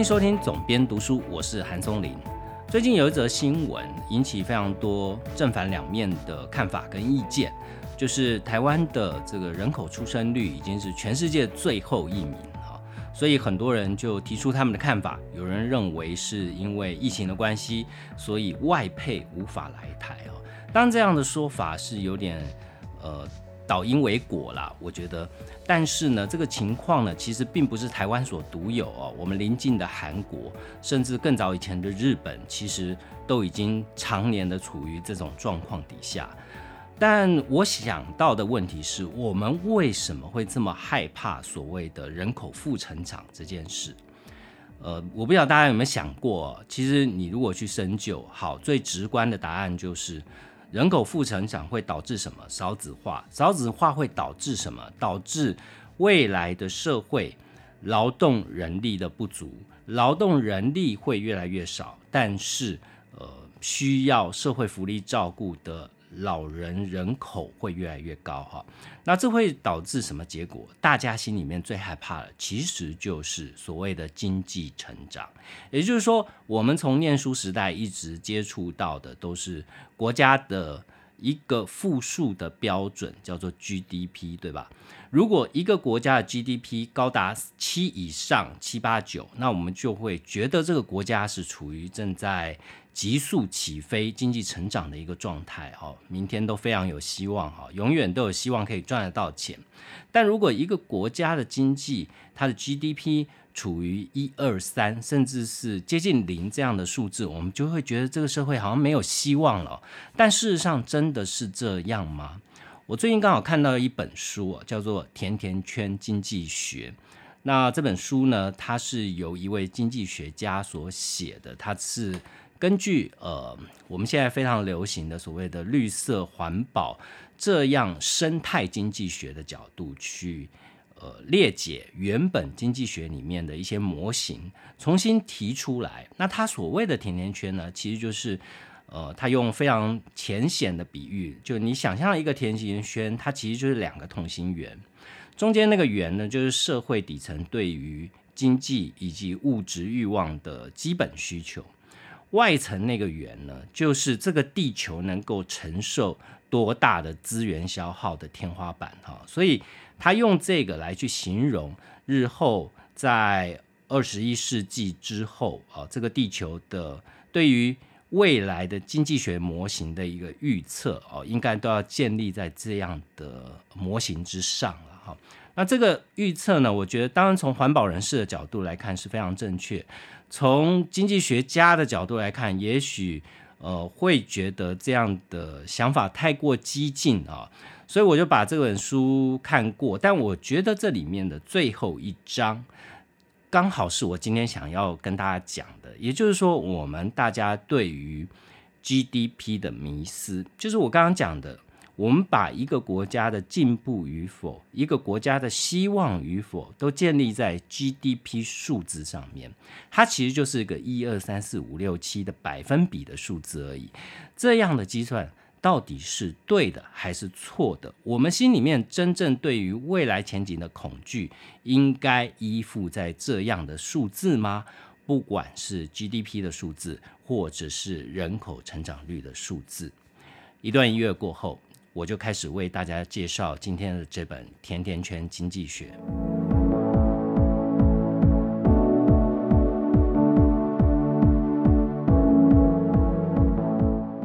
迎收听总编读书，我是韩松林。最近有一则新闻引起非常多正反两面的看法跟意见，就是台湾的这个人口出生率已经是全世界最后一名哈，所以很多人就提出他们的看法。有人认为是因为疫情的关系，所以外配无法来台哦。当然这样的说法是有点呃。导因为果啦，我觉得，但是呢，这个情况呢，其实并不是台湾所独有哦。我们邻近的韩国，甚至更早以前的日本，其实都已经常年的处于这种状况底下。但我想到的问题是，我们为什么会这么害怕所谓的人口负成长这件事？呃，我不知道大家有没有想过，其实你如果去深究，好，最直观的答案就是。人口负成长会导致什么？少子化，少子化会导致什么？导致未来的社会劳动人力的不足，劳动人力会越来越少，但是呃，需要社会福利照顾的。老人人口会越来越高哈，那这会导致什么结果？大家心里面最害怕的，其实就是所谓的经济成长。也就是说，我们从念书时代一直接触到的，都是国家的一个复数的标准，叫做 GDP，对吧？如果一个国家的 GDP 高达七以上，七八九，那我们就会觉得这个国家是处于正在。急速起飞、经济成长的一个状态，哈，明天都非常有希望，哈，永远都有希望可以赚得到钱。但如果一个国家的经济，它的 GDP 处于一二三，甚至是接近零这样的数字，我们就会觉得这个社会好像没有希望了。但事实上，真的是这样吗？我最近刚好看到一本书，叫做《甜甜圈经济学》。那这本书呢，它是由一位经济学家所写的，它是。根据呃，我们现在非常流行的所谓的绿色环保这样生态经济学的角度去呃列解原本经济学里面的一些模型，重新提出来。那他所谓的甜甜圈呢，其实就是呃，他用非常浅显的比喻，就你想象一个甜甜圈，它其实就是两个同心圆，中间那个圆呢，就是社会底层对于经济以及物质欲望的基本需求。外层那个圆呢，就是这个地球能够承受多大的资源消耗的天花板哈，所以他用这个来去形容日后在二十一世纪之后啊，这个地球的对于未来的经济学模型的一个预测哦，应该都要建立在这样的模型之上了哈。那这个预测呢，我觉得当然从环保人士的角度来看是非常正确。从经济学家的角度来看，也许呃会觉得这样的想法太过激进啊，所以我就把这本书看过。但我觉得这里面的最后一章，刚好是我今天想要跟大家讲的，也就是说，我们大家对于 GDP 的迷思，就是我刚刚讲的。我们把一个国家的进步与否，一个国家的希望与否，都建立在 GDP 数字上面。它其实就是一个一二三四五六七的百分比的数字而已。这样的计算到底是对的还是错的？我们心里面真正对于未来前景的恐惧，应该依附在这样的数字吗？不管是 GDP 的数字，或者是人口成长率的数字。一段音乐过后。我就开始为大家介绍今天的这本《甜甜圈经济学》。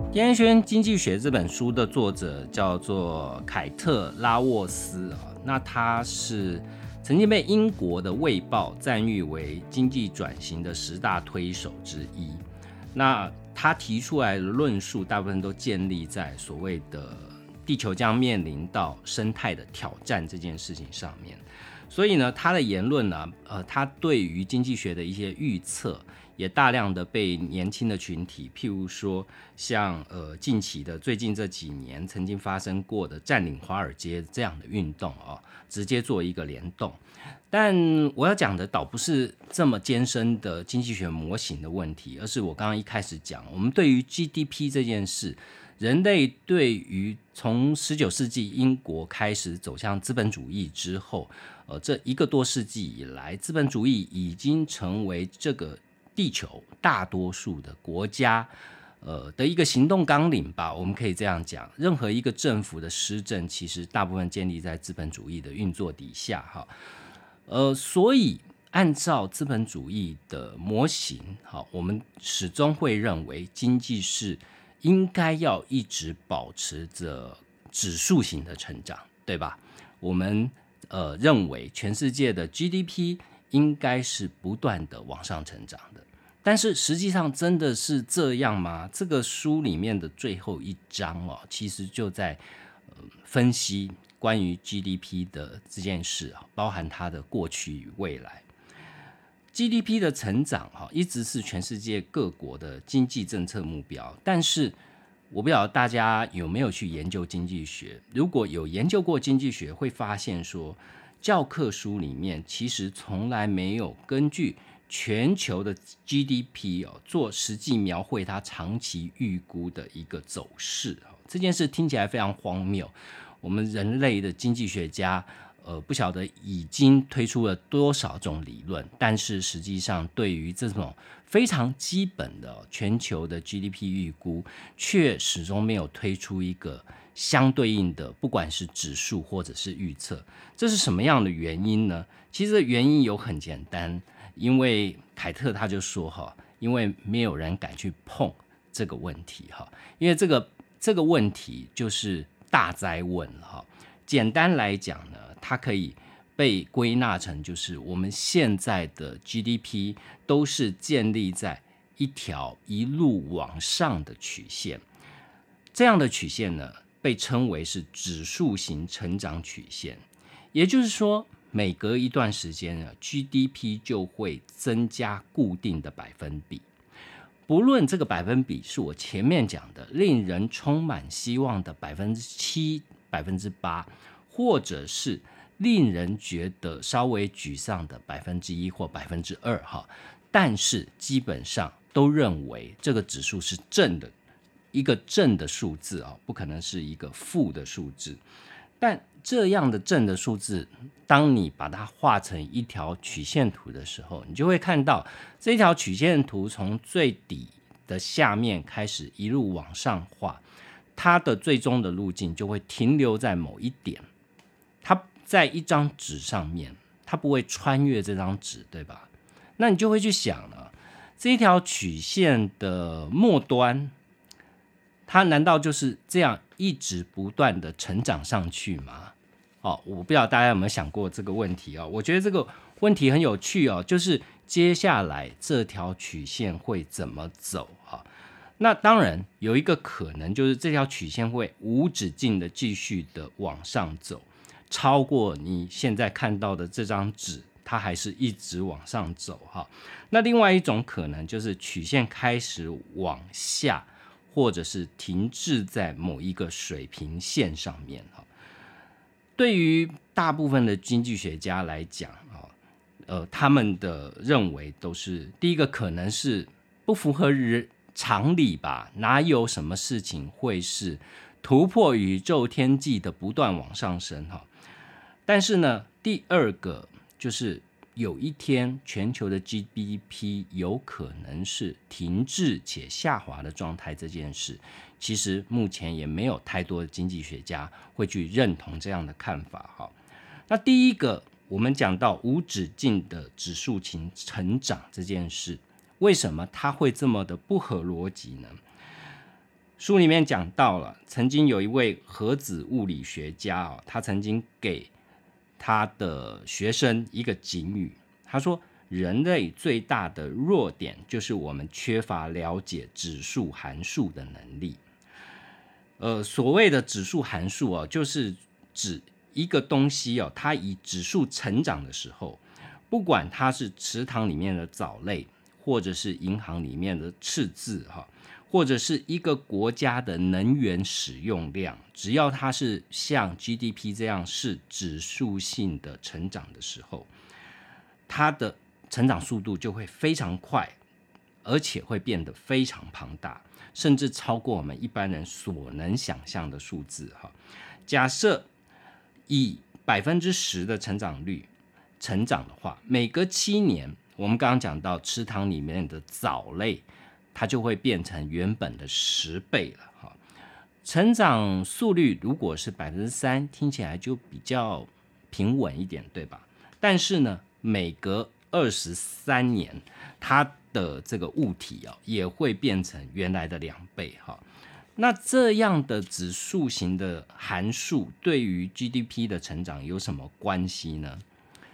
《甜甜圈经济学》这本书的作者叫做凯特拉沃斯啊，那他是曾经被英国的《卫报》赞誉为经济转型的十大推手之一。那他提出来的论述，大部分都建立在所谓的。地球将面临到生态的挑战这件事情上面，所以呢，他的言论呢，呃，他对于经济学的一些预测，也大量的被年轻的群体，譬如说像呃近期的最近这几年曾经发生过的占领华尔街这样的运动哦，直接做一个联动。但我要讲的倒不是这么艰深的经济学模型的问题，而是我刚刚一开始讲，我们对于 GDP 这件事。人类对于从十九世纪英国开始走向资本主义之后，呃，这一个多世纪以来，资本主义已经成为这个地球大多数的国家，呃的一个行动纲领吧。我们可以这样讲，任何一个政府的施政，其实大部分建立在资本主义的运作底下，哈，呃，所以按照资本主义的模型，好，我们始终会认为经济是。应该要一直保持着指数型的成长，对吧？我们呃认为全世界的 GDP 应该是不断的往上成长的，但是实际上真的是这样吗？这个书里面的最后一章哦，其实就在分析关于 GDP 的这件事，包含它的过去与未来。GDP 的成长，哈，一直是全世界各国的经济政策目标。但是，我不知道大家有没有去研究经济学。如果有研究过经济学，会发现说，教科书里面其实从来没有根据全球的 GDP 哦做实际描绘它长期预估的一个走势。这件事听起来非常荒谬。我们人类的经济学家。呃，不晓得已经推出了多少种理论，但是实际上对于这种非常基本的全球的 GDP 预估，却始终没有推出一个相对应的，不管是指数或者是预测。这是什么样的原因呢？其实原因有很简单，因为凯特他就说哈，因为没有人敢去碰这个问题哈，因为这个这个问题就是大灾问了哈。简单来讲呢。它可以被归纳成，就是我们现在的 GDP 都是建立在一条一路往上的曲线，这样的曲线呢，被称为是指数型成长曲线。也就是说，每隔一段时间呢，GDP 就会增加固定的百分比，不论这个百分比是我前面讲的令人充满希望的百分之七、百分之八，或者是。令人觉得稍微沮丧的百分之一或百分之二哈，但是基本上都认为这个指数是正的，一个正的数字啊，不可能是一个负的数字。但这样的正的数字，当你把它画成一条曲线图的时候，你就会看到这条曲线图从最底的下面开始一路往上画，它的最终的路径就会停留在某一点，它。在一张纸上面，它不会穿越这张纸，对吧？那你就会去想了，这一条曲线的末端，它难道就是这样一直不断的成长上去吗？哦，我不知道大家有没有想过这个问题哦。我觉得这个问题很有趣哦，就是接下来这条曲线会怎么走？哈，那当然有一个可能，就是这条曲线会无止境的继续的往上走。超过你现在看到的这张纸，它还是一直往上走哈。那另外一种可能就是曲线开始往下，或者是停滞在某一个水平线上面哈。对于大部分的经济学家来讲啊，呃，他们的认为都是第一个可能是不符合人常理吧？哪有什么事情会是突破宇宙天际的不断往上升哈？但是呢，第二个就是有一天全球的 GDP 有可能是停滞且下滑的状态，这件事其实目前也没有太多的经济学家会去认同这样的看法。哈，那第一个我们讲到无止境的指数型成长这件事，为什么它会这么的不合逻辑呢？书里面讲到了，曾经有一位核子物理学家哦，他曾经给他的学生一个警语，他说：“人类最大的弱点就是我们缺乏了解指数函数的能力。呃，所谓的指数函数哦，就是指一个东西哦，它以指数成长的时候，不管它是池塘里面的藻类，或者是银行里面的赤字哈。”或者是一个国家的能源使用量，只要它是像 GDP 这样是指数性的成长的时候，它的成长速度就会非常快，而且会变得非常庞大，甚至超过我们一般人所能想象的数字哈。假设以百分之十的成长率成长的话，每隔七年，我们刚刚讲到池塘里面的藻类，它就会变成原本的十倍了哈。成长速率如果是百分之三，听起来就比较平稳一点，对吧？但是呢，每隔二十三年，它的这个物体啊，也会变成原来的两倍哈。那这样的指数型的函数对于 GDP 的成长有什么关系呢？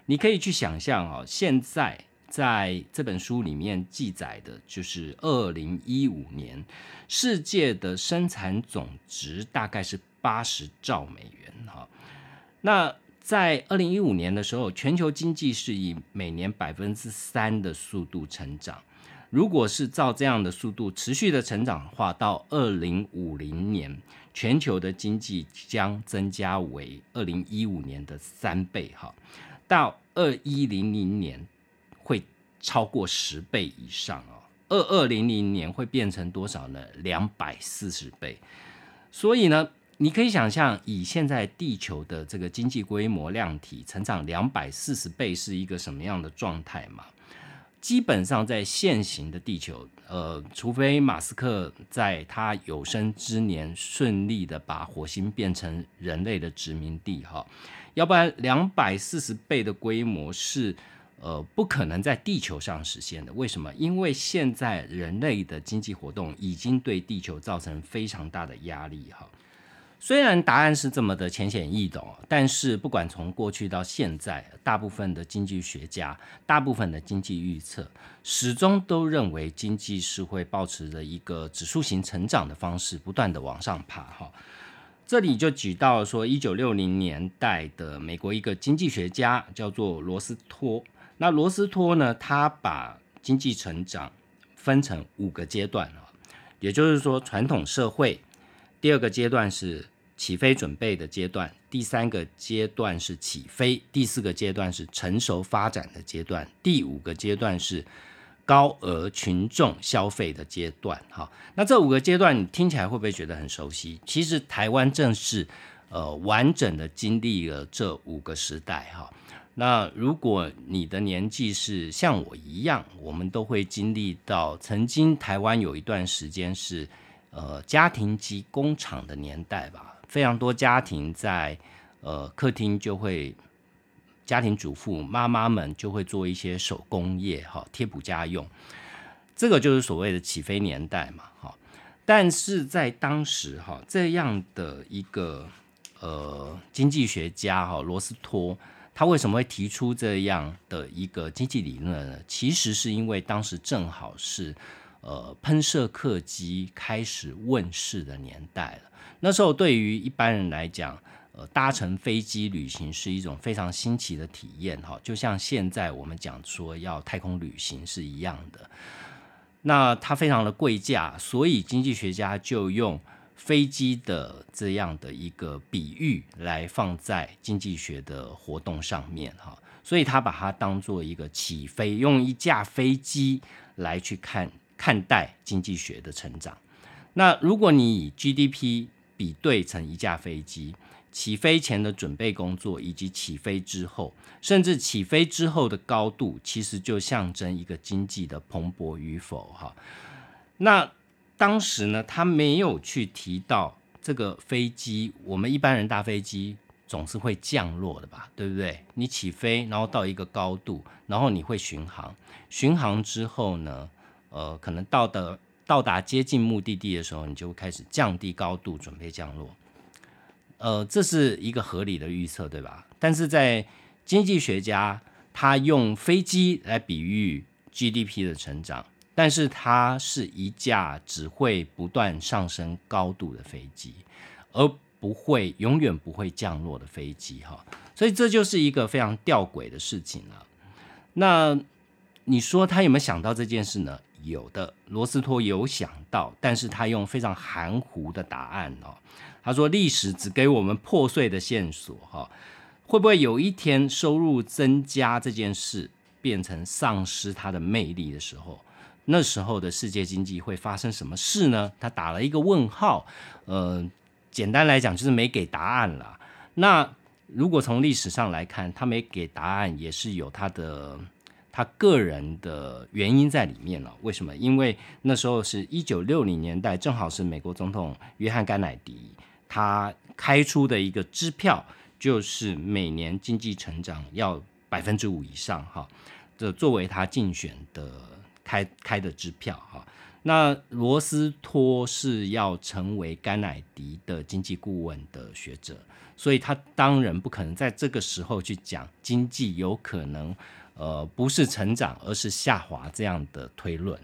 你可以去想象哦，现在在这本书里面记载的就是二零一五年世界的生产总值大概是八十兆美元哈。那在二零一五年的时候，全球经济是以每年百分之三的速度成长。如果是照这样的速度持续的成长的话，到二零五零年，全球的经济将增加为二零一五年的三倍，哈，到二一零零年超过十倍以上哦，二二零零年会变成多少呢？两百四十倍。所以呢，你可以想象，以现在地球的这个经济规模量体成长两百四十倍是一个什么样的状态嘛？基本上在现行的地球，呃，除非马斯克在他有生之年顺利的把火星变成人类的殖民地，哈，要不然两百四十倍的规模是，呃，不可能在地球上实现的。为什么？因为现在人类的经济活动已经对地球造成非常大的压力，哈。虽然答案是这么的浅显易懂，但是不管从过去到现在，大部分的经济学家、大部分的经济预测，始终都认为经济是会保持着一个指数型成长的方式，不断的往上爬。哈，这里就举到说，一九六零年代的美国一个经济学家叫做罗斯托。那罗斯托呢，他把经济成长分成五个阶段啊，也就是说，传统社会第二个阶段是。起飞准备的阶段，第三个阶段是起飞，第四个阶段是成熟发展的阶段，第五个阶段是高额群众消费的阶段。哈，那这五个阶段你听起来会不会觉得很熟悉？其实台湾正是呃完整的经历了这五个时代。哈，那如果你的年纪是像我一样，我们都会经历到曾经台湾有一段时间是呃家庭及工厂的年代吧。非常多家庭在呃客厅就会，家庭主妇妈妈们就会做一些手工业哈贴补家用，这个就是所谓的起飞年代嘛哈。但是在当时哈这样的一个呃经济学家哈罗斯托，他为什么会提出这样的一个经济理论呢？其实是因为当时正好是呃喷射客机开始问世的年代了。那时候对于一般人来讲，呃，搭乘飞机旅行是一种非常新奇的体验，哈，就像现在我们讲说要太空旅行是一样的。那它非常的贵价，所以经济学家就用飞机的这样的一个比喻来放在经济学的活动上面，哈，所以他把它当做一个起飞，用一架飞机来去看看待经济学的成长。那如果你以 GDP 比对成一架飞机起飞前的准备工作，以及起飞之后，甚至起飞之后的高度，其实就象征一个经济的蓬勃与否。哈，那当时呢，他没有去提到这个飞机，我们一般人搭飞机总是会降落的吧，对不对？你起飞，然后到一个高度，然后你会巡航，巡航之后呢，呃，可能到的。到达接近目的地的时候，你就开始降低高度，准备降落。呃，这是一个合理的预测，对吧？但是在经济学家他用飞机来比喻 GDP 的成长，但是它是一架只会不断上升高度的飞机，而不会永远不会降落的飞机，哈。所以这就是一个非常吊诡的事情了。那你说他有没有想到这件事呢？有的罗斯托有想到，但是他用非常含糊的答案哦。他说：“历史只给我们破碎的线索，哈，会不会有一天收入增加这件事变成丧失它的魅力的时候，那时候的世界经济会发生什么事呢？他打了一个问号。呃，简单来讲就是没给答案了。那如果从历史上来看，他没给答案也是有他的他个人的原因在里面了。为什么？因为那时候是一九六零年代，正好是美国总统约翰甘乃迪他开出的一个支票，就是每年经济成长要百分之五以上，哈，这作为他竞选的开开的支票，哈。那罗斯托是要成为甘乃迪的经济顾问的学者，所以他当然不可能在这个时候去讲经济有可能，呃，不是成长而是下滑这样的推论。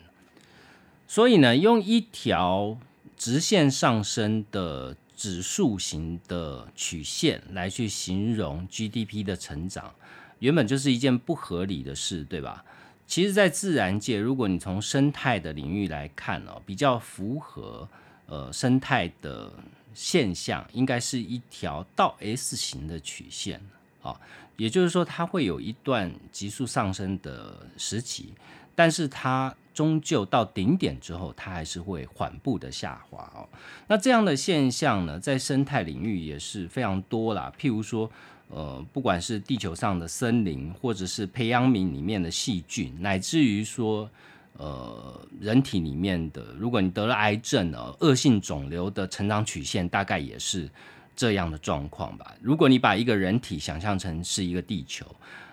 所以呢，用一条直线上升的指数型的曲线来去形容 GDP 的成长，原本就是一件不合理的事，对吧？其实，在自然界，如果你从生态的领域来看哦，比较符合呃生态的现象，应该是一条倒 S 型的曲线啊，也就是说，它会有一段急速上升的时期，但是它终究到顶点之后，它还是会缓步的下滑哦。那这样的现象呢，在生态领域也是非常多啦，譬如说。呃，不管是地球上的森林，或者是培养皿里面的细菌，乃至于说，呃，人体里面的，如果你得了癌症呢，恶性肿瘤的成长曲线大概也是这样的状况吧。如果你把一个人体想象成是一个地球，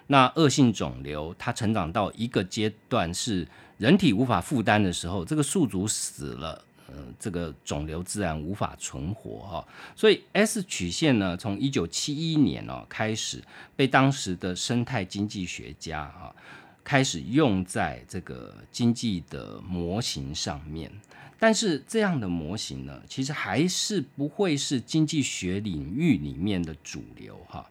那恶性肿瘤它成长到一个阶段是人体无法负担的时候，这个宿主死了。呃，这个肿瘤自然无法存活哈，所以 S 曲线呢，从一九七一年哦开始被当时的生态经济学家啊开始用在这个经济的模型上面。但是这样的模型呢，其实还是不会是经济学领域里面的主流哈。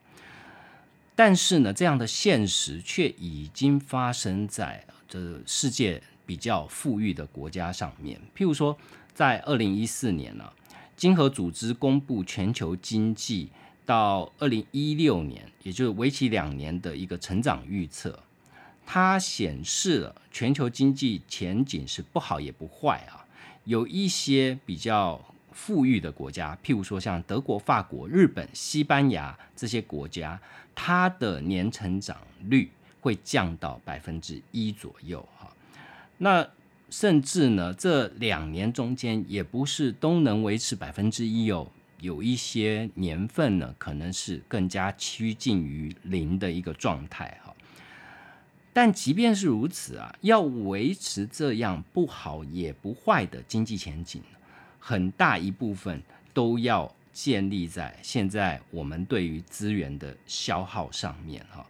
但是呢，这样的现实却已经发生在这世界比较富裕的国家上面，譬如说。在二零一四年呢，经合组织公布全球经济到二零一六年，也就是为期两年的一个成长预测，它显示了全球经济前景是不好也不坏啊。有一些比较富裕的国家，譬如说像德国、法国、日本、西班牙这些国家，它的年成长率会降到百分之一左右哈。那甚至呢，这两年中间也不是都能维持百分之一哦，有一些年份呢，可能是更加趋近于零的一个状态哈。但即便是如此啊，要维持这样不好也不坏的经济前景，很大一部分都要建立在现在我们对于资源的消耗上面哈。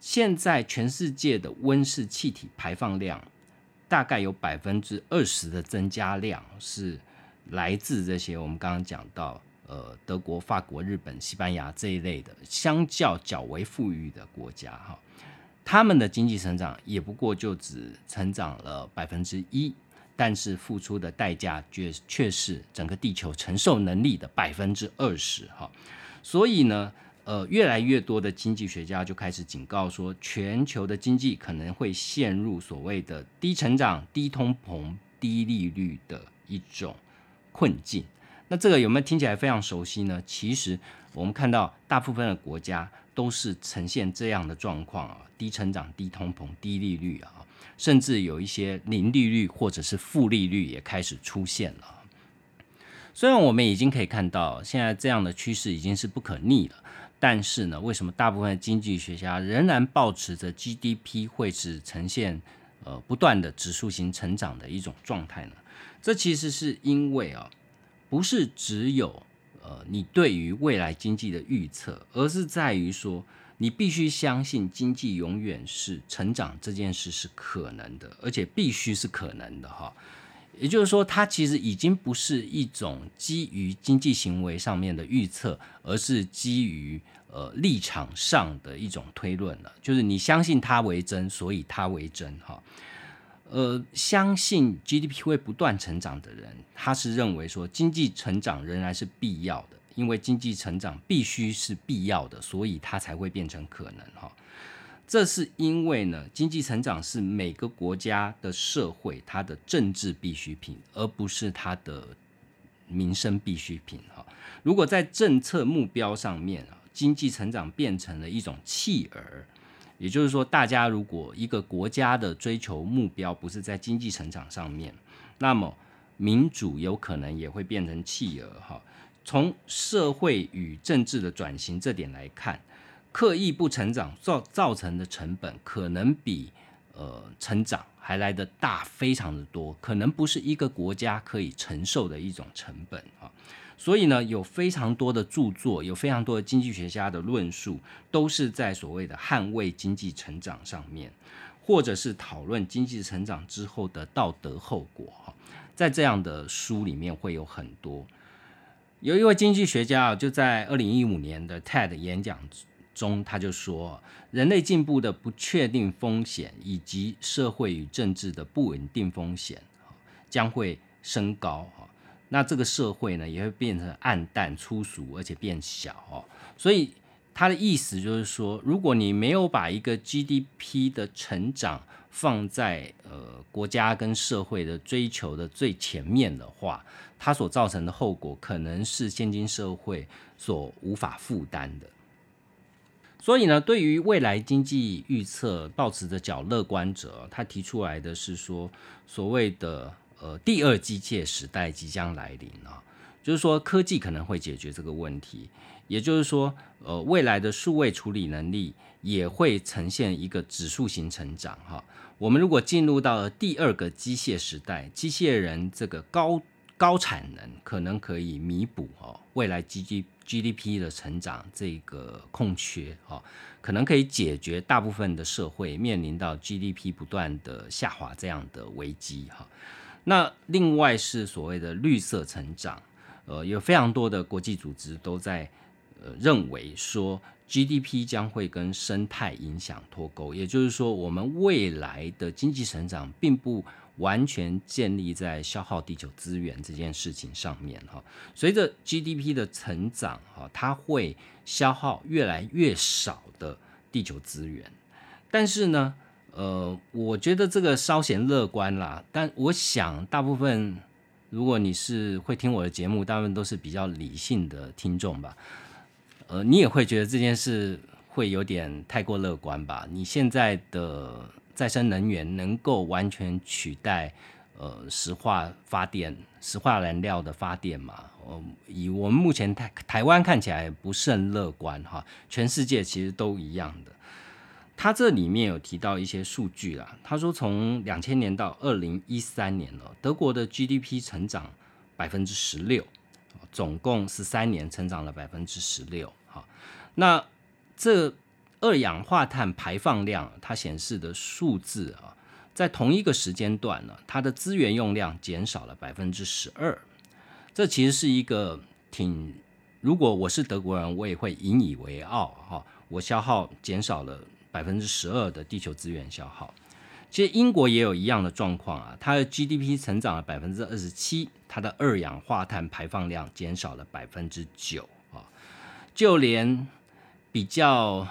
现在全世界的温室气体排放量。大概有百分之二十的增加量是来自这些我们刚刚讲到，呃，德国、法国、日本、西班牙这一类的相较较为富裕的国家，哈，他们的经济成长也不过就只成长了百分之一，但是付出的代价却却是整个地球承受能力的百分之二十，哈，所以呢。呃，越来越多的经济学家就开始警告说，全球的经济可能会陷入所谓的低成长、低通膨、低利率的一种困境。那这个有没有听起来非常熟悉呢？其实我们看到大部分的国家都是呈现这样的状况啊，低成长、低通膨、低利率啊，甚至有一些零利率或者是负利率也开始出现了。虽然我们已经可以看到，现在这样的趋势已经是不可逆了。但是呢，为什么大部分经济学家仍然保持着 GDP 会是呈现呃不断的指数型成长的一种状态呢？这其实是因为啊，不是只有呃你对于未来经济的预测，而是在于说你必须相信经济永远是成长这件事是可能的，而且必须是可能的哈。也就是说，它其实已经不是一种基于经济行为上面的预测，而是基于呃立场上的一种推论了。就是你相信它为真，所以它为真哈。呃，相信 GDP 会不断成长的人，他是认为说经济成长仍然是必要的，因为经济成长必须是必要的，所以它才会变成可能哈。这是因为呢，经济成长是每个国家的社会它的政治必需品，而不是它的民生必需品哈。如果在政策目标上面啊，经济成长变成了一种弃儿，也就是说，大家如果一个国家的追求目标不是在经济成长上面，那么民主有可能也会变成弃儿哈。从社会与政治的转型这点来看，刻意不成长造造成的成本，可能比呃成长还来得大，非常的多，可能不是一个国家可以承受的一种成本啊。所以呢，有非常多的著作，有非常多的经济学家的论述，都是在所谓的捍卫经济成长上面，或者是讨论经济成长之后的道德后果哈。在这样的书里面会有很多。有一位经济学家啊，就在二零一五年的 TED 演讲中，他就说，人类进步的不确定风险以及社会与政治的不稳定风险将会升高哈。那这个社会呢，也会变成暗淡、粗俗，而且变小哦。所以他的意思就是说，如果你没有把一个 GDP 的成长放在呃国家跟社会的追求的最前面的话，它所造成的后果可能是现今社会所无法负担的。所以呢，对于未来经济预测，抱持着较乐观者，他提出来的是说，所谓的。呃，第二机械时代即将来临啊，就是说科技可能会解决这个问题，也就是说，呃，未来的数位处理能力也会呈现一个指数型成长哈。我们如果进入到了第二个机械时代，机械人这个高高产能可能可以弥补哦未来 G G G D P 的成长这个空缺哈，可能可以解决大部分的社会面临到 G D P 不断的下滑这样的危机哈。那另外是所谓的绿色成长，呃，有非常多的国际组织都在呃认为说 GDP 将会跟生态影响脱钩，也就是说，我们未来的经济成长并不完全建立在消耗地球资源这件事情上面哈。随着 GDP 的成长哈，它会消耗越来越少的地球资源，但是呢？呃，我觉得这个稍显乐观啦，但我想大部分，如果你是会听我的节目，大部分都是比较理性的听众吧。呃，你也会觉得这件事会有点太过乐观吧？你现在的再生能源能够完全取代呃石化发电、石化燃料的发电嘛？呃，以我们目前台台湾看起来不甚乐观哈，全世界其实都一样的。他这里面有提到一些数据啦，他说从两千年到二零一三年了，德国的 GDP 成长百分之十六，总共十三年成长了百分之十六。好，那这二氧化碳排放量，它显示的数字啊，在同一个时间段呢，它的资源用量减少了百分之十二。这其实是一个挺，如果我是德国人，我也会引以为傲哈，我消耗减少了。百分之十二的地球资源消耗，其实英国也有一样的状况啊，它的 GDP 成长了百分之二十七，它的二氧化碳排放量减少了百分之九啊，就连比较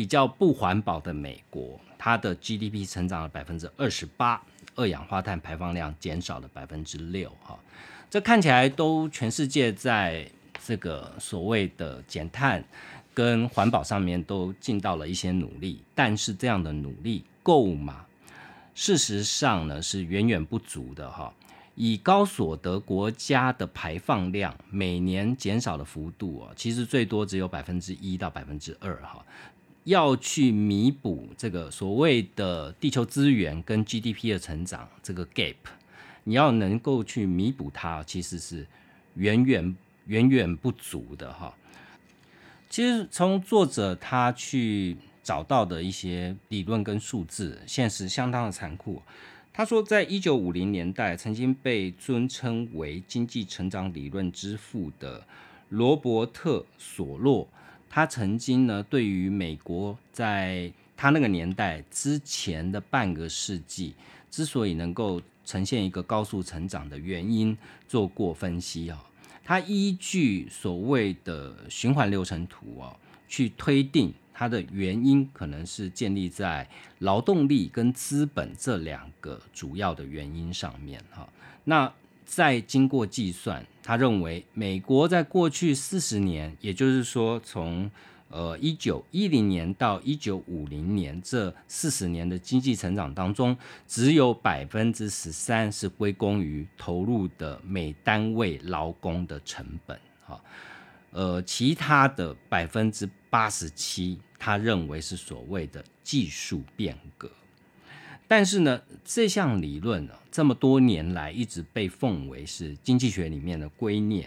比较不环保的美国，它的 GDP 成长了百分之二十八，二氧化碳排放量减少了百分之六哈，这看起来都全世界在这个所谓的减碳。跟环保上面都尽到了一些努力，但是这样的努力够吗？事实上呢，是远远不足的哈。以高所得国家的排放量每年减少的幅度啊，其实最多只有百分之一到百分之二哈。要去弥补这个所谓的地球资源跟 GDP 的成长这个 gap，你要能够去弥补它，其实是远远远远不足的哈。其实从作者他去找到的一些理论跟数字，现实相当的残酷。他说，在一九五零年代，曾经被尊称为经济成长理论之父的罗伯特索洛，他曾经呢对于美国在他那个年代之前的半个世纪之所以能够呈现一个高速成长的原因做过分析啊。他依据所谓的循环流程图哦，去推定它的原因可能是建立在劳动力跟资本这两个主要的原因上面哈。那再经过计算，他认为美国在过去四十年，也就是说从呃一九一零年到一九五零年这四十年的经济成长当中，只有百分之十三是归功于投入的每单位劳工的成本哈。呃，其他的百分之八十七，他认为是所谓的技术变革。但是呢，这项理论呢，这么多年来一直被奉为是经济学里面的圭臬。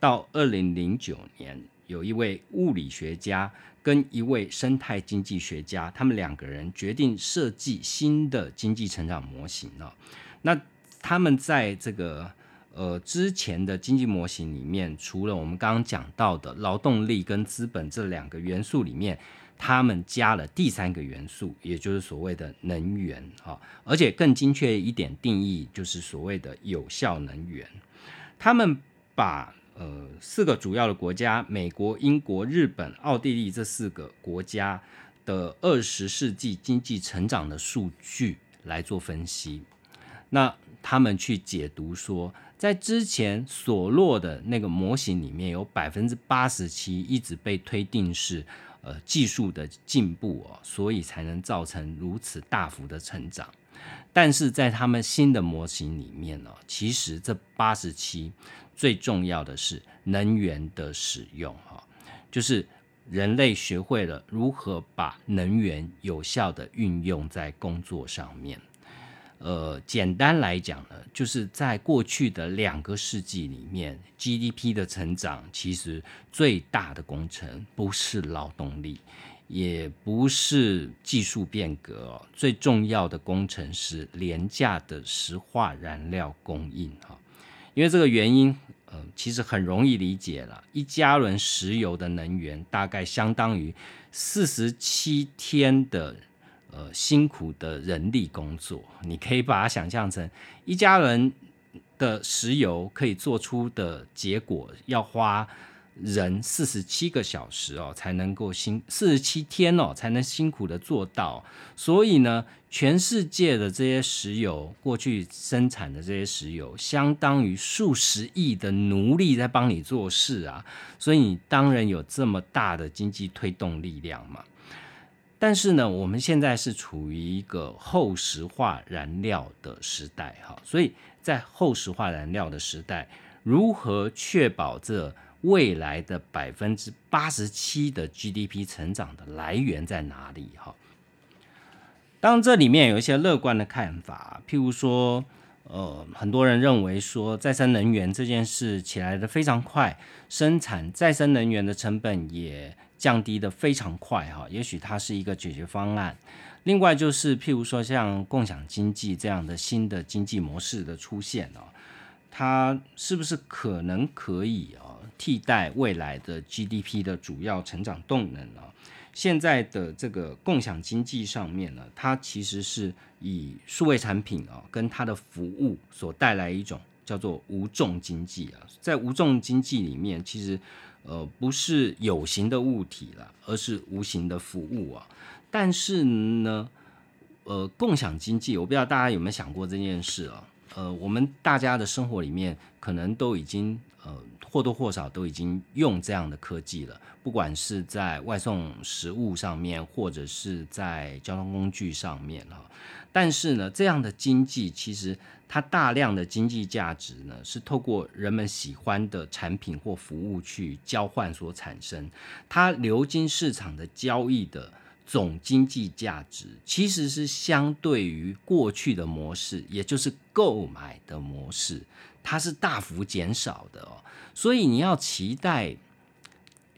到二零零九年，有一位物理学家跟一位生态经济学家，他们两个人决定设计新的经济成长模型了。那他们在这个呃，之前的经济模型里面，除了我们刚刚讲到的劳动力跟资本这两个元素里面，他们加了第三个元素，也就是所谓的能源哈，而且更精确一点定义，就是所谓的有效能源。他们把呃四个主要的国家，美国、英国、日本、奥地利这四个国家的二十世纪经济成长的数据来做分析，那他们去解读说。在之前所落的那个模型里面，有百分之八十七一直被推定是呃技术的进步哦，所以才能造成如此大幅的成长。但是在他们新的模型里面呢，其实这八十七最重要的是能源的使用哈，就是人类学会了如何把能源有效的运用在工作上面。呃，简单来讲呢，就是在过去的两个世纪里面，GDP 的成长其实最大的工程不是劳动力，也不是技术变革，最重要的工程是廉价的石化燃料供应哈。因为这个原因，呃，其实很容易理解了，一加仑石油的能源大概相当于四十七天的。呃，辛苦的人力工作，你可以把它想象成一家人的石油可以做出的结果，要花人四十七个小时哦，才能够辛四十七天哦，才能辛苦的做到。所以呢，全世界的这些石油过去生产的这些石油，相当于数十亿的奴隶在帮你做事啊。所以你当然有这么大的经济推动力量嘛。但是呢，我们现在是处于一个后石化燃料的时代，哈，所以在后石化燃料的时代，如何确保这未来的百分之八十七的 GDP 成长的来源在哪里？哈，当这里面有一些乐观的看法，譬如说，呃，很多人认为说再生能源这件事起来的非常快，生产再生能源的成本也。降低的非常快哈，也许它是一个解决方案。另外就是，譬如说像共享经济这样的新的经济模式的出现哦，它是不是可能可以啊替代未来的 GDP 的主要成长动能呢？现在的这个共享经济上面呢，它其实是以数位产品啊跟它的服务所带来一种叫做无重经济啊，在无重经济里面，其实。呃，不是有形的物体了，而是无形的服务啊。但是呢，呃，共享经济，我不知道大家有没有想过这件事啊？呃，我们大家的生活里面，可能都已经呃或多或少都已经用这样的科技了，不管是在外送食物上面，或者是在交通工具上面哈。但是呢，这样的经济其实。它大量的经济价值呢，是透过人们喜欢的产品或服务去交换所产生。它流经市场的交易的总经济价值，其实是相对于过去的模式，也就是购买的模式，它是大幅减少的哦。所以你要期待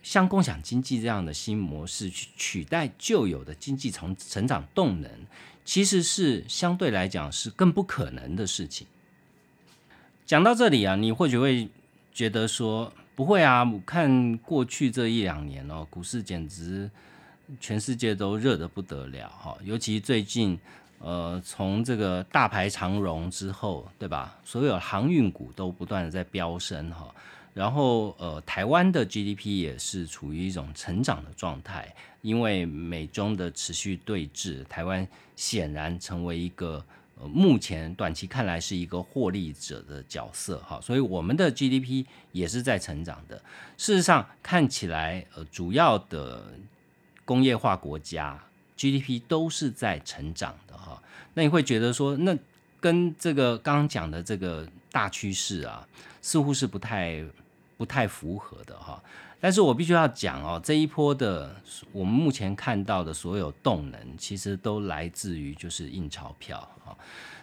像共享经济这样的新模式去取代旧有的经济成成长动能。其实是相对来讲是更不可能的事情。讲到这里啊，你或许会觉得说不会啊，我看过去这一两年哦，股市简直全世界都热得不得了哈，尤其最近呃，从这个大排长荣之后，对吧？所有航运股都不断的在飙升哈，然后呃，台湾的 GDP 也是处于一种成长的状态，因为美中的持续对峙，台湾显然成为一个呃目前短期看来是一个获利者的角色哈，所以我们的 GDP 也是在成长的。事实上看起来呃主要的工业化国家 GDP 都是在成长的哈，那你会觉得说那跟这个刚刚讲的这个大趋势啊，似乎是不太。不太符合的哈，但是我必须要讲哦，这一波的我们目前看到的所有动能，其实都来自于就是印钞票啊。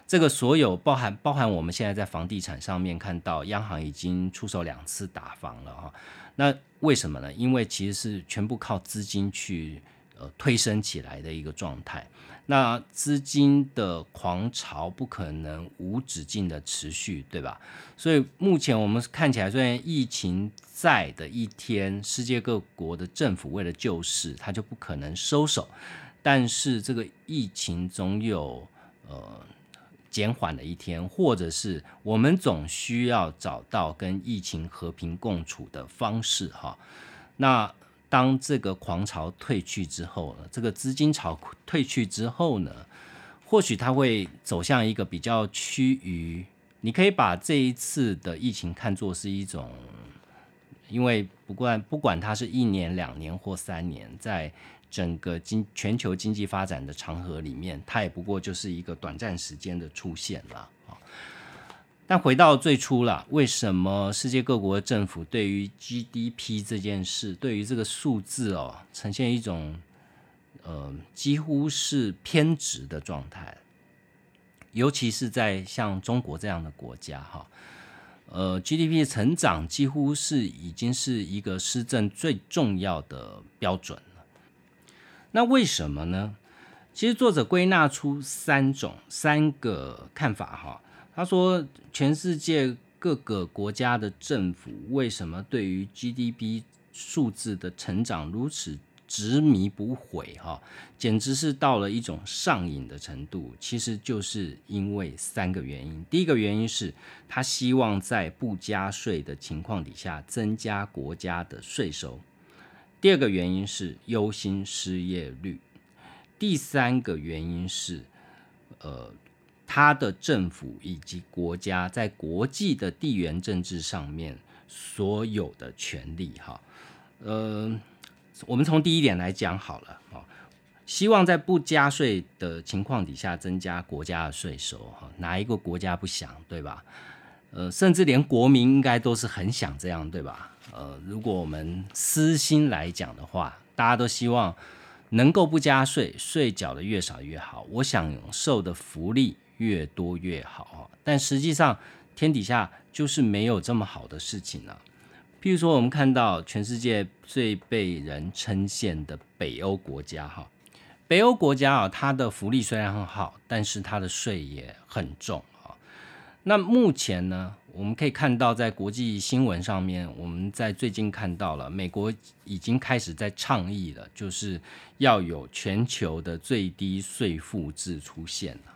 这个所有包含包含我们现在在房地产上面看到，央行已经出手两次打房了哈。那为什么呢？因为其实是全部靠资金去呃推升起来的一个状态。那资金的狂潮不可能无止境的持续，对吧？所以目前我们看起来，虽然疫情在的一天，世界各国的政府为了救市，他就不可能收手。但是这个疫情总有呃减缓的一天，或者是我们总需要找到跟疫情和平共处的方式哈。那。当这个狂潮退去之后呢，这个资金潮退去之后呢，或许它会走向一个比较趋于，你可以把这一次的疫情看作是一种，因为不管不管它是一年、两年或三年，在整个经全球经济发展的长河里面，它也不过就是一个短暂时间的出现了。但回到最初了，为什么世界各国政府对于 GDP 这件事，对于这个数字哦，呈现一种呃几乎是偏执的状态？尤其是在像中国这样的国家哈，呃，GDP 成长几乎是已经是一个施政最重要的标准了。那为什么呢？其实作者归纳出三种三个看法哈。他说：“全世界各个国家的政府为什么对于 GDP 数字的成长如此执迷不悔？哈，简直是到了一种上瘾的程度。其实就是因为三个原因。第一个原因是他希望在不加税的情况底下增加国家的税收；第二个原因是忧心失业率；第三个原因是，呃。”他的政府以及国家在国际的地缘政治上面所有的权利，哈，呃，我们从第一点来讲好了，哦，希望在不加税的情况底下增加国家的税收，哈，哪一个国家不想，对吧？呃，甚至连国民应该都是很想这样，对吧？呃，如果我们私心来讲的话，大家都希望能够不加税，税缴的越少越好，我享受的福利。越多越好但实际上天底下就是没有这么好的事情了。譬如说，我们看到全世界最被人称羡的北欧国家哈，北欧国家啊，它的福利虽然很好，但是它的税也很重啊。那目前呢，我们可以看到在国际新闻上面，我们在最近看到了美国已经开始在倡议了，就是要有全球的最低税负制出现了。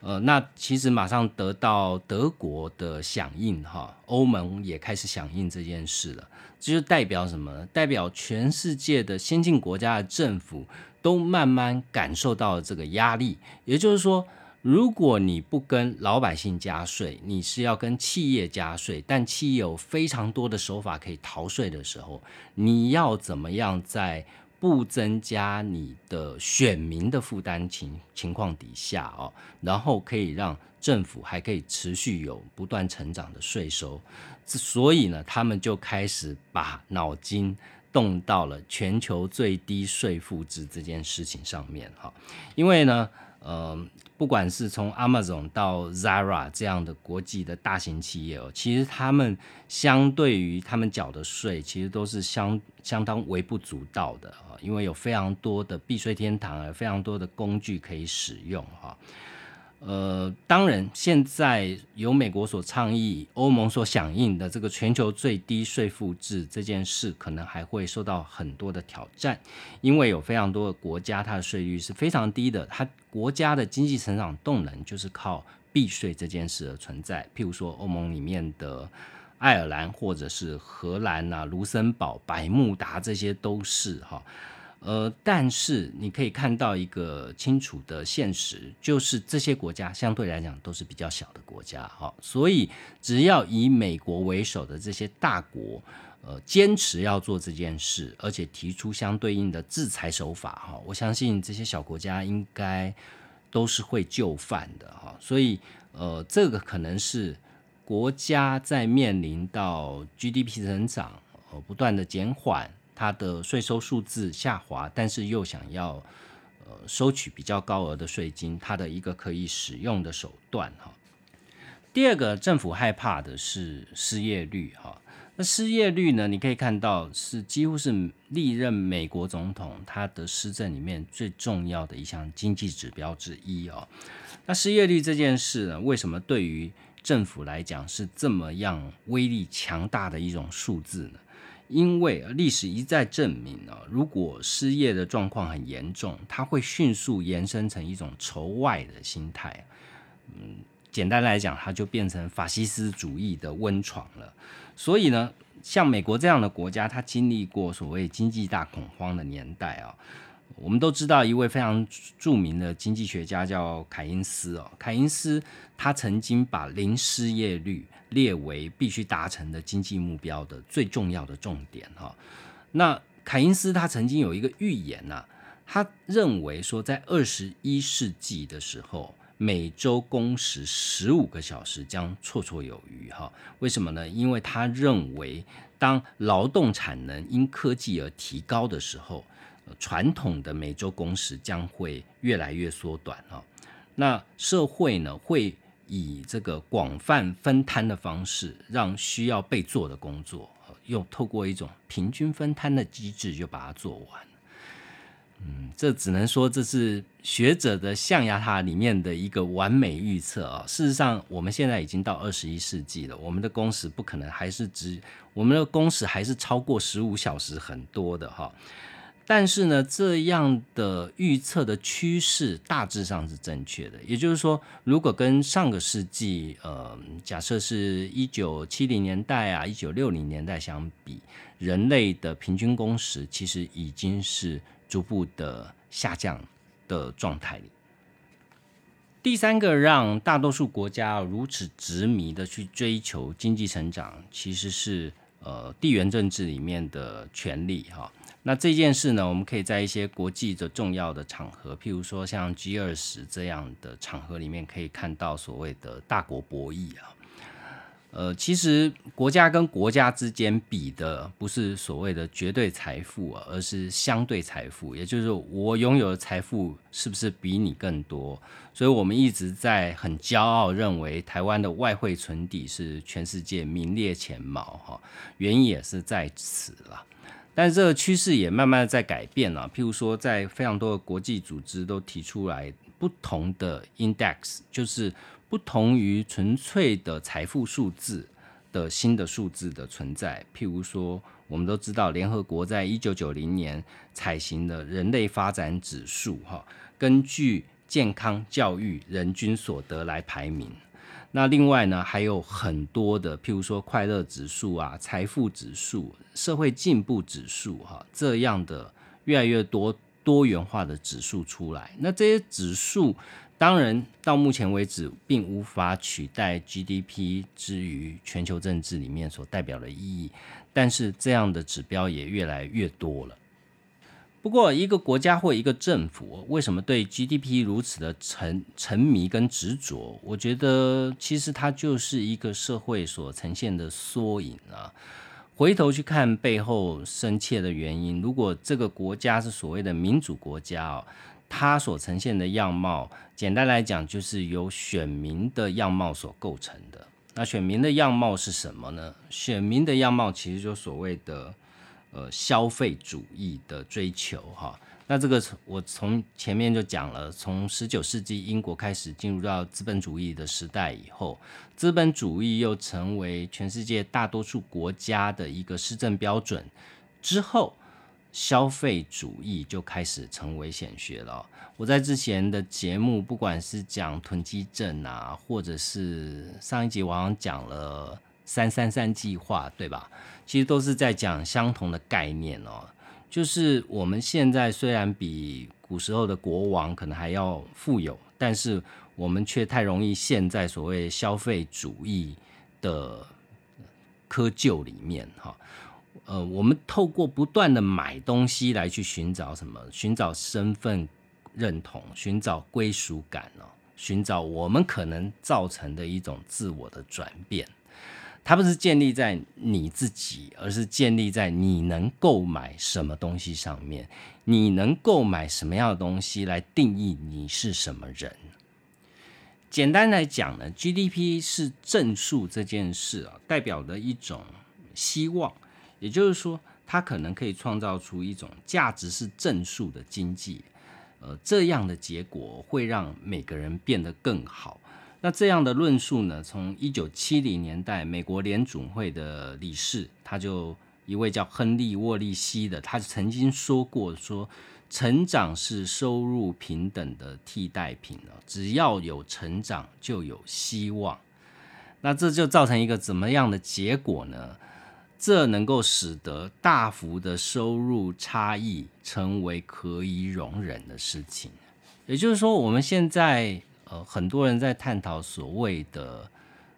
呃，那其实马上得到德国的响应哈，欧盟也开始响应这件事了。这就代表什么？代表全世界的先进国家的政府都慢慢感受到了这个压力。也就是说，如果你不跟老百姓加税，你是要跟企业加税，但企业有非常多的手法可以逃税的时候，你要怎么样在？不增加你的选民的负担情情况底下哦，然后可以让政府还可以持续有不断成长的税收，所以呢，他们就开始把脑筋动到了全球最低税负制这件事情上面哈，因为呢。呃，不管是从 Amazon 到 Zara 这样的国际的大型企业哦，其实他们相对于他们缴的税，其实都是相相当微不足道的啊，因为有非常多的避税天堂有，非常多的工具可以使用哈。呃，当然，现在由美国所倡议、欧盟所响应的这个全球最低税负制这件事，可能还会受到很多的挑战，因为有非常多的国家，它的税率是非常低的，它国家的经济成长动能就是靠避税这件事而存在。譬如说，欧盟里面的爱尔兰或者是荷兰啊、卢森堡、百慕达这些都是哈。呃，但是你可以看到一个清楚的现实，就是这些国家相对来讲都是比较小的国家哈。所以只要以美国为首的这些大国，呃，坚持要做这件事，而且提出相对应的制裁手法哈，我相信这些小国家应该都是会就范的哈。所以呃，这个可能是国家在面临到 GDP 增长呃不断的减缓。它的税收数字下滑，但是又想要呃收取比较高额的税金，它的一个可以使用的手段哈。第二个，政府害怕的是失业率哈。那失业率呢？你可以看到是几乎是历任美国总统他的施政里面最重要的一项经济指标之一哦。那失业率这件事呢，为什么对于政府来讲是这么样威力强大的一种数字呢？因为历史一再证明啊，如果失业的状况很严重，它会迅速延伸成一种仇外的心态。嗯，简单来讲，它就变成法西斯主义的温床了。所以呢，像美国这样的国家，它经历过所谓经济大恐慌的年代啊。我们都知道一位非常著名的经济学家叫凯因斯哦，凯因斯他曾经把零失业率列为必须达成的经济目标的最重要的重点哈。那凯因斯他曾经有一个预言呐，他认为说在二十一世纪的时候，每周工时十五个小时将绰绰有余哈。为什么呢？因为他认为当劳动产能因科技而提高的时候。传统的每周工时将会越来越缩短哈。那社会呢会以这个广泛分摊的方式，让需要被做的工作，用透过一种平均分摊的机制就把它做完。嗯，这只能说这是学者的象牙塔里面的一个完美预测啊。事实上，我们现在已经到二十一世纪了，我们的工时不可能还是只，我们的工时还是超过十五小时很多的哈。但是呢，这样的预测的趋势大致上是正确的。也就是说，如果跟上个世纪，呃，假设是一九七零年代啊，一九六零年代相比，人类的平均工时其实已经是逐步的下降的状态里。第三个让大多数国家如此执迷的去追求经济成长，其实是呃地缘政治里面的权力哈。那这件事呢，我们可以在一些国际的重要的场合，譬如说像 G 二十这样的场合里面，可以看到所谓的大国博弈啊。呃，其实国家跟国家之间比的不是所谓的绝对财富啊，而是相对财富，也就是我拥有的财富是不是比你更多？所以我们一直在很骄傲认为台湾的外汇存底是全世界名列前茅哈，原因也是在此了。但是这个趋势也慢慢的在改变了，譬如说，在非常多的国际组织都提出来不同的 index，就是不同于纯粹的财富数字的新的数字的存在。譬如说，我们都知道联合国在一九九零年采行的人类发展指数，哈，根据健康教育人均所得来排名。那另外呢，还有很多的，譬如说快乐指数啊、财富指数、社会进步指数，哈，这样的越来越多多元化的指数出来。那这些指数，当然到目前为止，并无法取代 GDP 之于全球政治里面所代表的意义，但是这样的指标也越来越多了。不过，一个国家或一个政府为什么对 GDP 如此的沉沉迷跟执着？我觉得其实它就是一个社会所呈现的缩影啊。回头去看背后深切的原因，如果这个国家是所谓的民主国家哦，它所呈现的样貌，简单来讲就是由选民的样貌所构成的。那选民的样貌是什么呢？选民的样貌其实就所谓的。呃，消费主义的追求，哈，那这个我从前面就讲了，从十九世纪英国开始进入到资本主义的时代以后，资本主义又成为全世界大多数国家的一个施政标准之后，消费主义就开始成为显学了。我在之前的节目，不管是讲囤积症啊，或者是上一集我好像讲了。三三三计划，对吧？其实都是在讲相同的概念哦。就是我们现在虽然比古时候的国王可能还要富有，但是我们却太容易陷在所谓消费主义的窠臼里面哈。呃，我们透过不断的买东西来去寻找什么？寻找身份认同，寻找归属感哦，寻找我们可能造成的一种自我的转变。它不是建立在你自己，而是建立在你能购买什么东西上面。你能购买什么样的东西来定义你是什么人？简单来讲呢，GDP 是正数这件事啊，代表的一种希望。也就是说，它可能可以创造出一种价值是正数的经济，呃，这样的结果会让每个人变得更好。那这样的论述呢，从一九七零年代美国联准会的理事，他就一位叫亨利沃利西的，他曾经说过说，成长是收入平等的替代品了，只要有成长就有希望。那这就造成一个怎么样的结果呢？这能够使得大幅的收入差异成为可以容忍的事情。也就是说，我们现在呃很多人在探讨所谓的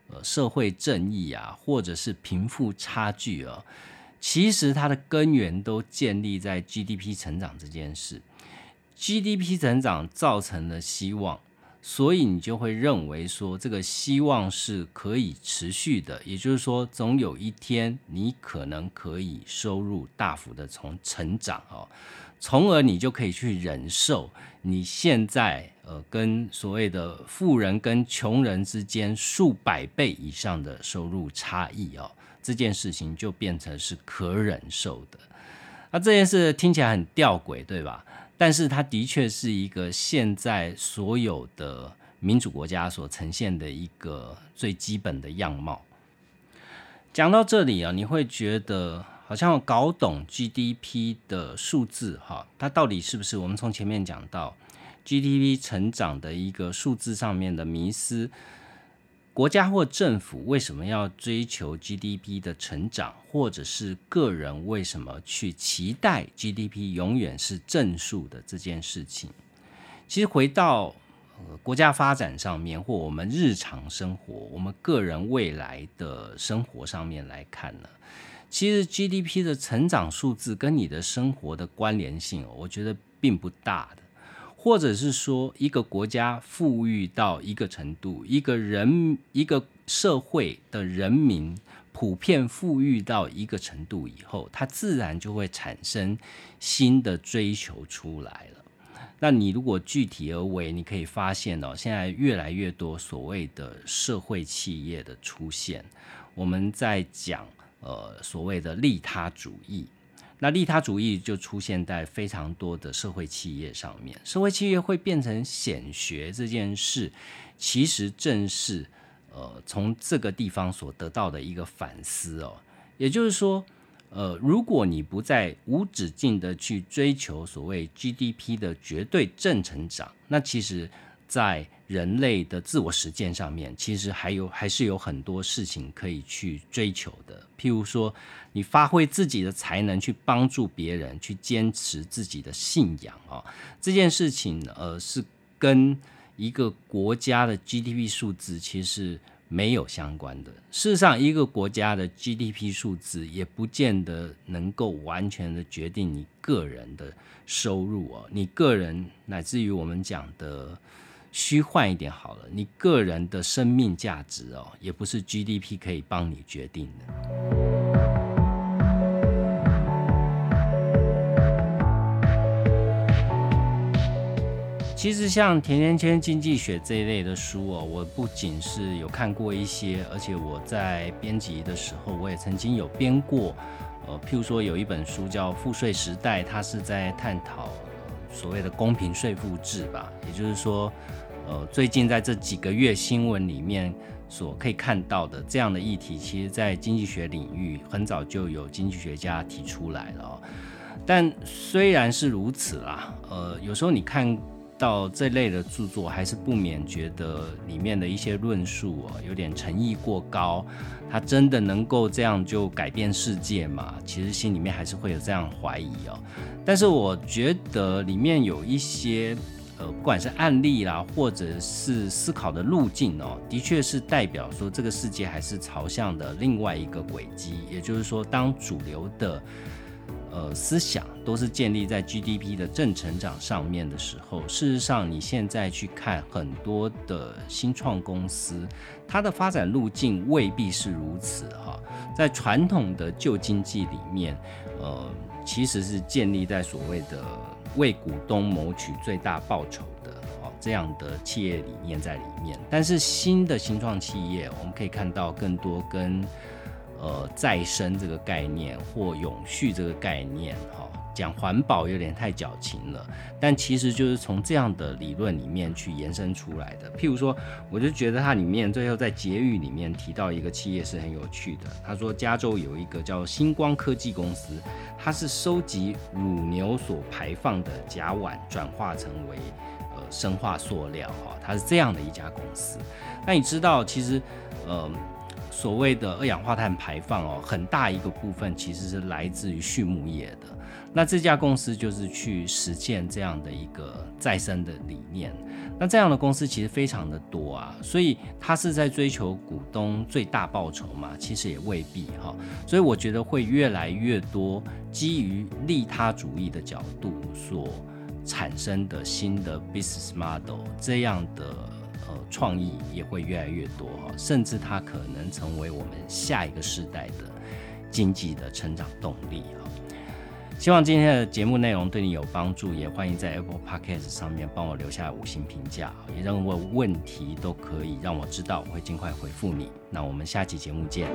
呃社会正义啊，或者是贫富差距啊，其实它的根源都建立在 GDP 成长这件事。GDP 成长造成了希望。所以你就会认为说，这个希望是可以持续的，也就是说，总有一天你可能可以收入大幅的从成长哦，从而你就可以去忍受你现在呃跟所谓的富人跟穷人之间数百倍以上的收入差异哦，这件事情就变成是可忍受的。那这件事听起来很吊诡，对吧？但是它的确是一个现在所有的民主国家所呈现的一个最基本的样貌。讲到这里啊，你会觉得好像搞懂 GDP 的数字哈，它到底是不是我们从前面讲到 GDP 成长的一个数字上面的迷思？国家或政府为什么要追求 GDP 的成长，或者是个人为什么去期待 GDP 永远是正数的这件事情？其实回到呃国家发展上面，或我们日常生活、我们个人未来的生活上面来看呢，其实 GDP 的成长数字跟你的生活的关联性，我觉得并不大。或者是说，一个国家富裕到一个程度，一个人一个社会的人民普遍富裕到一个程度以后，它自然就会产生新的追求出来了。那你如果具体而为，你可以发现哦，现在越来越多所谓的社会企业的出现，我们在讲呃所谓的利他主义。那利他主义就出现在非常多的社会企业上面，社会企业会变成显学这件事，其实正是呃从这个地方所得到的一个反思哦。也就是说，呃，如果你不再无止境的去追求所谓 GDP 的绝对正成长，那其实。在人类的自我实践上面，其实还有还是有很多事情可以去追求的。譬如说，你发挥自己的才能去帮助别人，去坚持自己的信仰啊，这件事情呃是跟一个国家的 GDP 数字其实没有相关的。事实上，一个国家的 GDP 数字也不见得能够完全的决定你个人的收入哦，你个人乃至于我们讲的。虚幻一点好了，你个人的生命价值哦，也不是 GDP 可以帮你决定的。其实像田田谦经济学这一类的书哦，我不仅是有看过一些，而且我在编辑的时候，我也曾经有编过。呃，譬如说有一本书叫《赋税时代》，它是在探讨所谓的公平税负制吧，也就是说。呃，最近在这几个月新闻里面所可以看到的这样的议题，其实，在经济学领域很早就有经济学家提出来了。但虽然是如此啦，呃，有时候你看到这类的著作，还是不免觉得里面的一些论述哦，有点诚意过高。他真的能够这样就改变世界吗？其实心里面还是会有这样怀疑哦。但是我觉得里面有一些。呃，不管是案例啦，或者是思考的路径哦，的确是代表说这个世界还是朝向的另外一个轨迹。也就是说，当主流的呃思想都是建立在 GDP 的正成长上面的时候，事实上你现在去看很多的新创公司，它的发展路径未必是如此哈。在传统的旧经济里面，呃，其实是建立在所谓的。为股东谋取最大报酬的哦，这样的企业理念在里面。但是新的新创企业，我们可以看到更多跟呃再生这个概念或永续这个概念哈。讲环保有点太矫情了，但其实就是从这样的理论里面去延伸出来的。譬如说，我就觉得它里面最后在结语里面提到一个企业是很有趣的。他说，加州有一个叫星光科技公司，它是收集乳牛所排放的甲烷转化成为呃生化塑料哈，它是这样的一家公司。那你知道，其实呃所谓的二氧化碳排放哦，很大一个部分其实是来自于畜牧业的。那这家公司就是去实践这样的一个再生的理念。那这样的公司其实非常的多啊，所以它是在追求股东最大报酬嘛？其实也未必哈。所以我觉得会越来越多基于利他主义的角度所产生的新的 business model，这样的创意也会越来越多哈，甚至它可能成为我们下一个时代的经济的成长动力哈。希望今天的节目内容对你有帮助，也欢迎在 Apple Podcast 上面帮我留下五星评价，也任何问题都可以让我知道，我会尽快回复你。那我们下期节目见。